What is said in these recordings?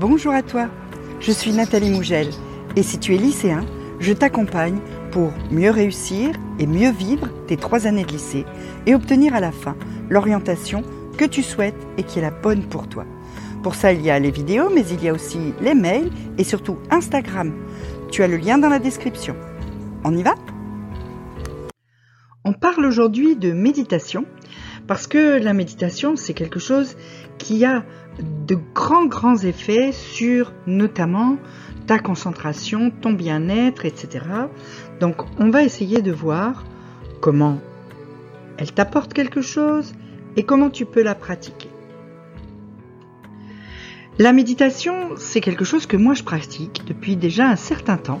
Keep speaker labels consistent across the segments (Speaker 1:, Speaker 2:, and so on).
Speaker 1: Bonjour à toi, je suis Nathalie Mougel et si tu es lycéen, je t'accompagne pour mieux réussir et mieux vivre tes trois années de lycée et obtenir à la fin l'orientation que tu souhaites et qui est la bonne pour toi. Pour ça, il y a les vidéos, mais il y a aussi les mails et surtout Instagram. Tu as le lien dans la description. On y va? On parle aujourd'hui de méditation parce que la méditation, c'est quelque chose qui a de grands, grands effets sur notamment ta concentration, ton bien-être, etc. Donc, on va essayer de voir comment elle t'apporte quelque chose et comment tu peux la pratiquer. La méditation, c'est quelque chose que moi je pratique depuis déjà un certain temps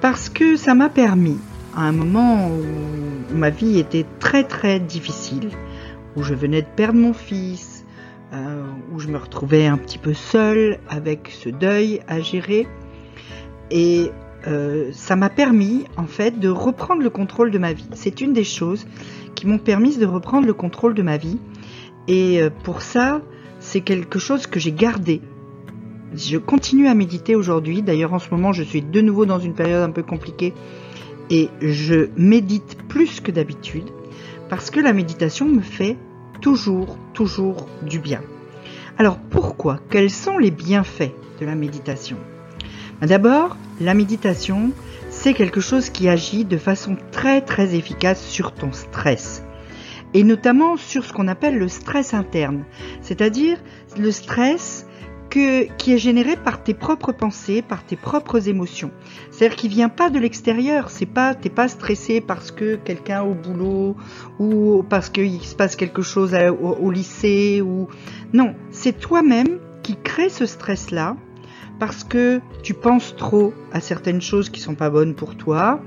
Speaker 1: parce que ça m'a permis, à un moment où ma vie était très très difficile, où je venais de perdre mon fils, euh, où je me retrouvais un petit peu seule avec ce deuil à gérer, et euh, ça m'a permis en fait de reprendre le contrôle de ma vie. C'est une des choses qui m'ont permis de reprendre le contrôle de ma vie, et euh, pour ça, c'est quelque chose que j'ai gardé. Je continue à méditer aujourd'hui. D'ailleurs, en ce moment, je suis de nouveau dans une période un peu compliquée et je médite plus que d'habitude parce que la méditation me fait toujours, toujours du bien. Alors pourquoi? Quels sont les bienfaits de la méditation? Ben, D'abord, la méditation, c'est quelque chose qui agit de façon très très efficace sur ton stress. Et notamment sur ce qu'on appelle le stress interne, c'est-à-dire le stress que, qui est généré par tes propres pensées, par tes propres émotions. C'est-à-dire qu'il vient pas de l'extérieur. C'est pas, t'es pas stressé parce que quelqu'un au boulot ou parce qu'il se passe quelque chose au, au lycée ou non. C'est toi-même qui crée ce stress-là parce que tu penses trop à certaines choses qui sont pas bonnes pour toi,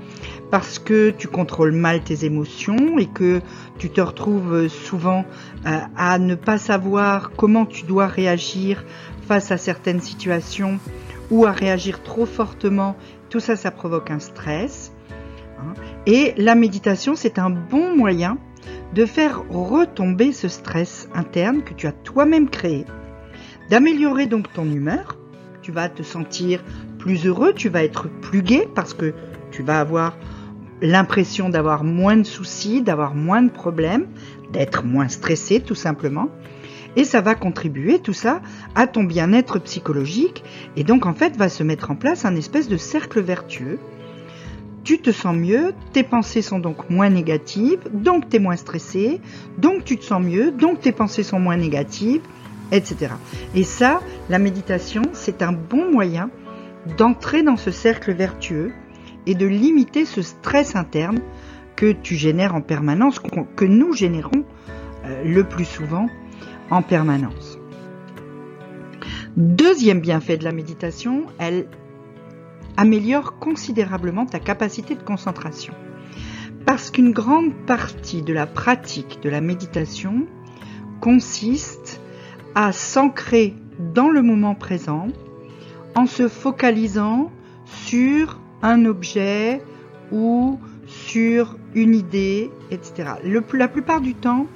Speaker 1: parce que tu contrôles mal tes émotions et que tu te retrouves souvent euh, à ne pas savoir comment tu dois réagir face à certaines situations ou à réagir trop fortement. Tout ça, ça provoque un stress. Hein. Et la méditation, c'est un bon moyen de faire retomber ce stress interne que tu as toi-même créé, d'améliorer donc ton humeur tu vas te sentir plus heureux, tu vas être plus gai parce que tu vas avoir l'impression d'avoir moins de soucis, d'avoir moins de problèmes, d'être moins stressé tout simplement. Et ça va contribuer tout ça à ton bien-être psychologique et donc en fait va se mettre en place un espèce de cercle vertueux. Tu te sens mieux, tes pensées sont donc moins négatives, donc tu es moins stressé, donc tu te sens mieux, donc tes pensées sont moins négatives, etc. Et ça, la méditation, c'est un bon moyen d'entrer dans ce cercle vertueux et de limiter ce stress interne que tu génères en permanence, que nous générons euh, le plus souvent en permanence. Deuxième bienfait de la méditation, elle améliore considérablement ta capacité de concentration. Parce qu'une grande partie de la pratique de la méditation consiste à s'ancrer dans le moment présent en se focalisant sur un objet ou sur une idée, etc. la plupart du temps,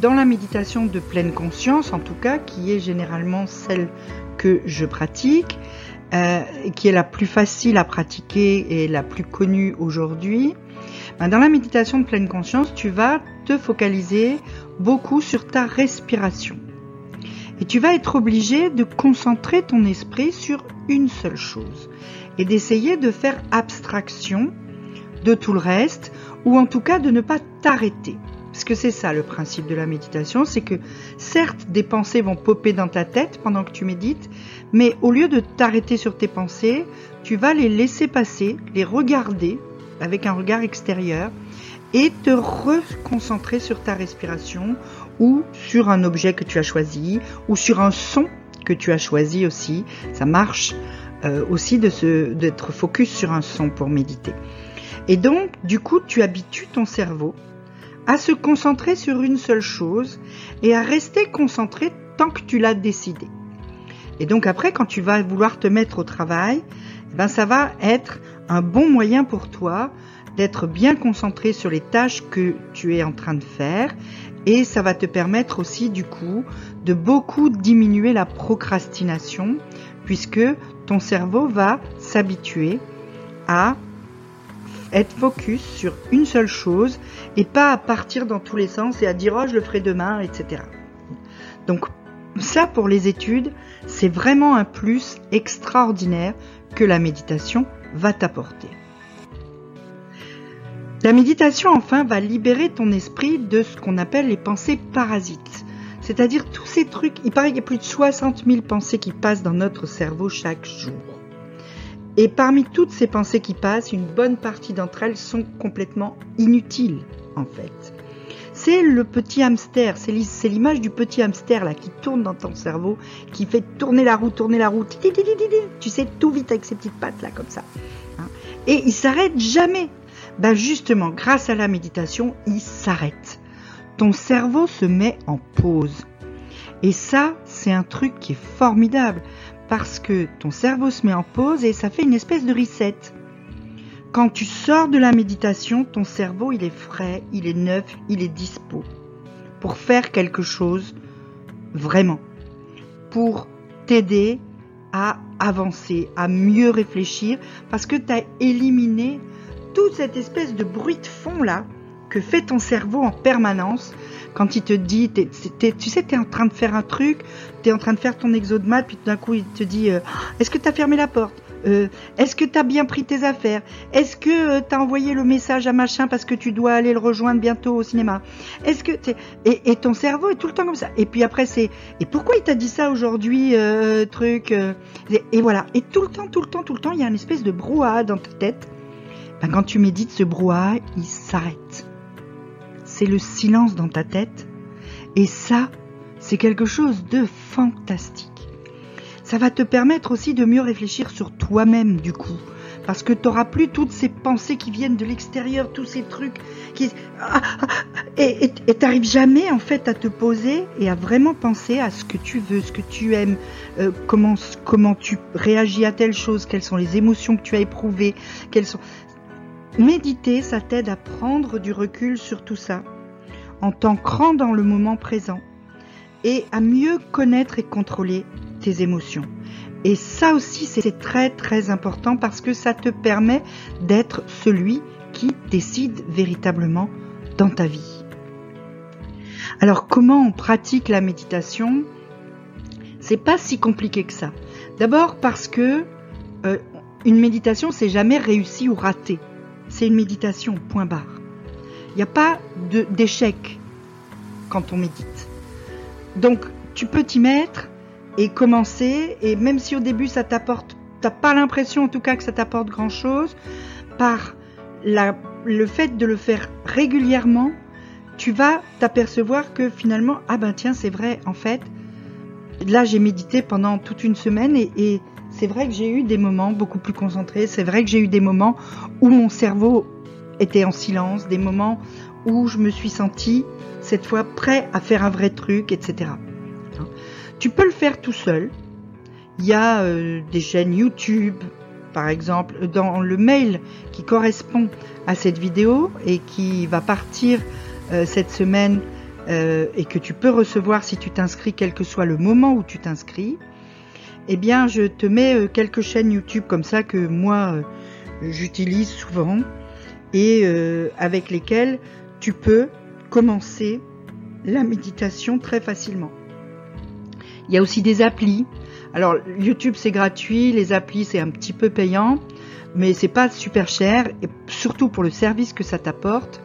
Speaker 1: dans la méditation de pleine conscience, en tout cas, qui est généralement celle que je pratique, euh, qui est la plus facile à pratiquer et la plus connue aujourd'hui, ben, dans la méditation de pleine conscience, tu vas te focaliser beaucoup sur ta respiration. Et tu vas être obligé de concentrer ton esprit sur une seule chose et d'essayer de faire abstraction de tout le reste ou en tout cas de ne pas t'arrêter. Parce que c'est ça le principe de la méditation, c'est que certes des pensées vont popper dans ta tête pendant que tu médites, mais au lieu de t'arrêter sur tes pensées, tu vas les laisser passer, les regarder avec un regard extérieur et te reconcentrer sur ta respiration ou sur un objet que tu as choisi ou sur un son que tu as choisi aussi. Ça marche euh, aussi d'être focus sur un son pour méditer. Et donc, du coup, tu habitues ton cerveau à se concentrer sur une seule chose et à rester concentré tant que tu l'as décidé. Et donc après, quand tu vas vouloir te mettre au travail, eh ben ça va être un bon moyen pour toi d'être bien concentré sur les tâches que tu es en train de faire Et ça va te permettre aussi du coup de beaucoup diminuer la procrastination puisque ton cerveau va s'habituer à être focus sur une seule chose et pas à partir dans tous les sens et à dire oh je le ferai demain, etc. Donc ça pour les études, c'est vraiment un plus extraordinaire que la méditation va t'apporter. La méditation, enfin, va libérer ton esprit de ce qu'on appelle les pensées parasites. C'est-à-dire tous ces trucs, il paraît qu'il y a plus de 60 000 pensées qui passent dans notre cerveau chaque jour. Et parmi toutes ces pensées qui passent, une bonne partie d'entre elles sont complètement inutiles, en fait. C'est le petit hamster, c'est l'image du petit hamster là qui tourne dans ton cerveau, qui fait tourner la roue, tourner la roue, tu sais tout vite avec ses petites pattes là comme ça. Hein. Et il s'arrête jamais. Ben justement, grâce à la méditation, il s'arrête. Ton cerveau se met en pause. Et ça, c'est un truc qui est formidable parce que ton cerveau se met en pause et ça fait une espèce de reset. Quand tu sors de la méditation, ton cerveau, il est frais, il est neuf, il est dispo pour faire quelque chose vraiment, pour t'aider à avancer, à mieux réfléchir, parce que tu as éliminé toute cette espèce de bruit de fond là que fait ton cerveau en permanence quand il te dit, tu sais, tu es en train de faire un truc, tu es en train de faire ton exodomat, puis tout d'un coup il te dit, euh, est-ce que tu as fermé la porte? Euh, Est-ce que tu as bien pris tes affaires? Est-ce que euh, tu as envoyé le message à machin parce que tu dois aller le rejoindre bientôt au cinéma? Est-ce que et, ton cerveau est tout le temps comme ça. Et puis après c'est, et pourquoi il t'a dit ça aujourd'hui, truc et, et voilà. Et tout le temps, tout le temps, tout le temps, il y a une espèce de brouhaha dans ta tête ben, quand tu médites, ce brouhaha, il s'arrête. C'est le silence dans ta tête. Et ça, c'est quelque chose de fantastique. Ça va te permettre aussi de mieux réfléchir sur toi-même, du coup. Parce que tu n'auras plus toutes ces pensées qui viennent de l'extérieur, tous ces trucs qui... Ah, ah, et tu n'arrives jamais, en fait, à te poser et à vraiment penser à ce que tu veux, ce que tu aimes, euh, comment, comment tu réagis à telle chose, quelles sont les émotions que tu as éprouvées, quelles sont... Méditer, ça t'aide à prendre du recul sur tout ça, en t'ancrant dans le moment présent, et à mieux connaître et contrôler tes émotions. Et ça aussi, c'est très très important parce que ça te permet d'être celui qui décide véritablement dans ta vie. Alors comment on pratique la méditation? C'est pas si compliqué que ça. D'abord parce que euh, une méditation, c'est jamais réussi ou raté c'est une méditation, point barre. Il n'y a pas d'échec quand on médite. Donc, tu peux t'y mettre et commencer, et même si au début ça t'apporte, t'as pas l'impression en tout cas que ça t'apporte grand chose, par le fait de le faire régulièrement, tu vas t'apercevoir que finalement, ah ben tiens, c'est vrai, en fait, là j'ai médité pendant toute une semaine et c'est vrai que j'ai eu des moments beaucoup plus concentrés, c'est vrai que j'ai eu des moments où mon cerveau était en silence, des moments où je me suis sentie cette fois prêt à faire un vrai truc, etc. Tu peux le faire tout seul. Il y a euh, des chaînes YouTube, par exemple, dans le mail qui correspond à cette vidéo et qui va partir euh, cette semaine euh, et que tu peux recevoir si tu t'inscris, quel que soit le moment où tu t'inscris eh bien, je te mets euh, quelques chaînes YouTube comme ça que moi, euh, j'utilise souvent et euh, avec lesquelles tu peux commencer la méditation très facilement. Il y a aussi des applis. Alors, YouTube, c'est gratuit, les applis, c'est un petit peu payant, mais c'est pas super cher, et surtout pour le service que ça t'apporte.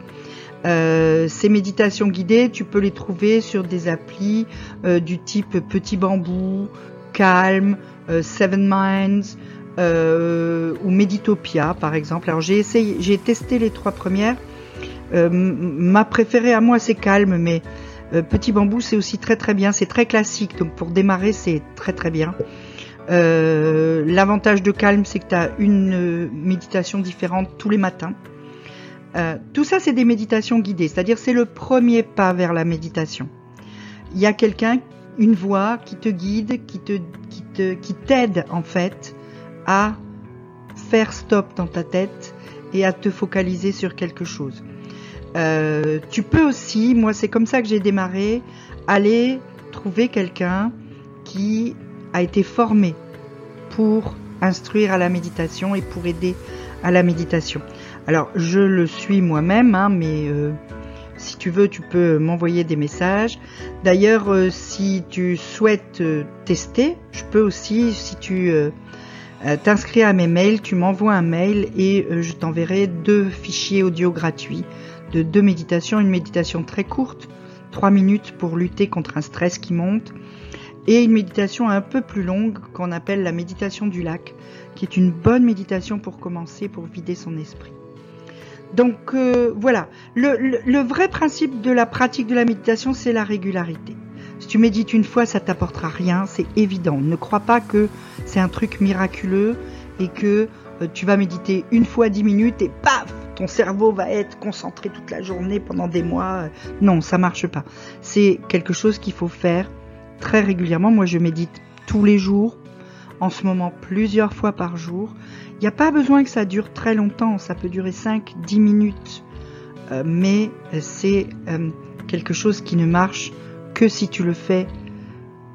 Speaker 1: ces méditations guidées, tu peux les trouver sur des applis du type Petit Bambou, Calm, euh, Seven Minds euh, ou Meditopia par exemple. Alors j'ai essayé, j'ai testé les trois premières. Euh, ma préférée à moi c'est Calm, mais Petit Bambou c'est aussi très très bien. C'est très classique, donc pour démarrer c'est très très bien. L'avantage de Calm c'est que tu as une méditation différente tous les matins. tout ça, c'est des méditations guidées, c'est-à-dire c'est le premier pas vers la méditation. Il y a quelqu'un une voix qui te guide, qui te, qui qui t'aide en fait à faire stop dans ta tête et à te focaliser sur quelque chose. euh, tu peux aussi, moi c'est comme ça que j'ai démarré, aller trouver quelqu'un qui a été formé pour instruire à la méditation et pour aider à la méditation. Alors je le suis moi-même, hein, mais euh, si tu veux, tu peux m'envoyer des messages. D'ailleurs, euh, si tu souhaites tester, je peux aussi, si tu t'inscris à mes mails, tu m'envoies un mail et je t'enverrai deux fichiers audio gratuits de deux méditations, une méditation très courte, trois minutes pour lutter contre un stress qui monte, et une méditation un peu plus longue qu'on appelle la méditation du lac, qui est une bonne méditation pour commencer, pour vider son esprit. Donc euh, voilà, le, vrai principe de la pratique de la méditation, c'est la régularité. Si tu médites une fois, ça t'apportera rien, c'est évident. Ne crois pas que c'est un truc miraculeux et que euh, tu vas méditer une fois dix minutes et paf, ton cerveau va être concentré toute la journée pendant des mois. Non, ça marche pas. C'est quelque chose qu'il faut faire très régulièrement. Moi, je médite tous les jours, en ce moment plusieurs fois par jour. Il n'y a pas besoin que ça dure très longtemps, ça peut durer 5-10 minutes, euh, mais c'est euh, quelque chose qui ne marche que si tu le fais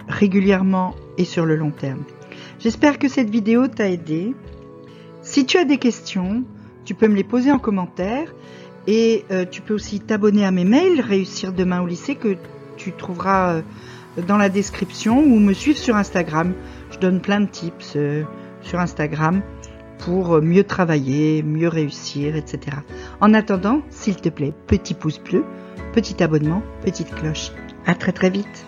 Speaker 1: régulièrement et sur le long terme. J'espère que cette vidéo t'a aidé. Si tu as des questions, tu peux me les poser en commentaire et euh, tu peux aussi t'abonner à mes mails, réussir demain au lycée que tu trouveras dans la description ou me suivre sur Instagram. Je donne plein de tips euh, sur Instagram pour mieux travailler, mieux réussir, etc. En attendant, s'il te plaît, petit pouce bleu, petit abonnement, petite cloche. À très très vite.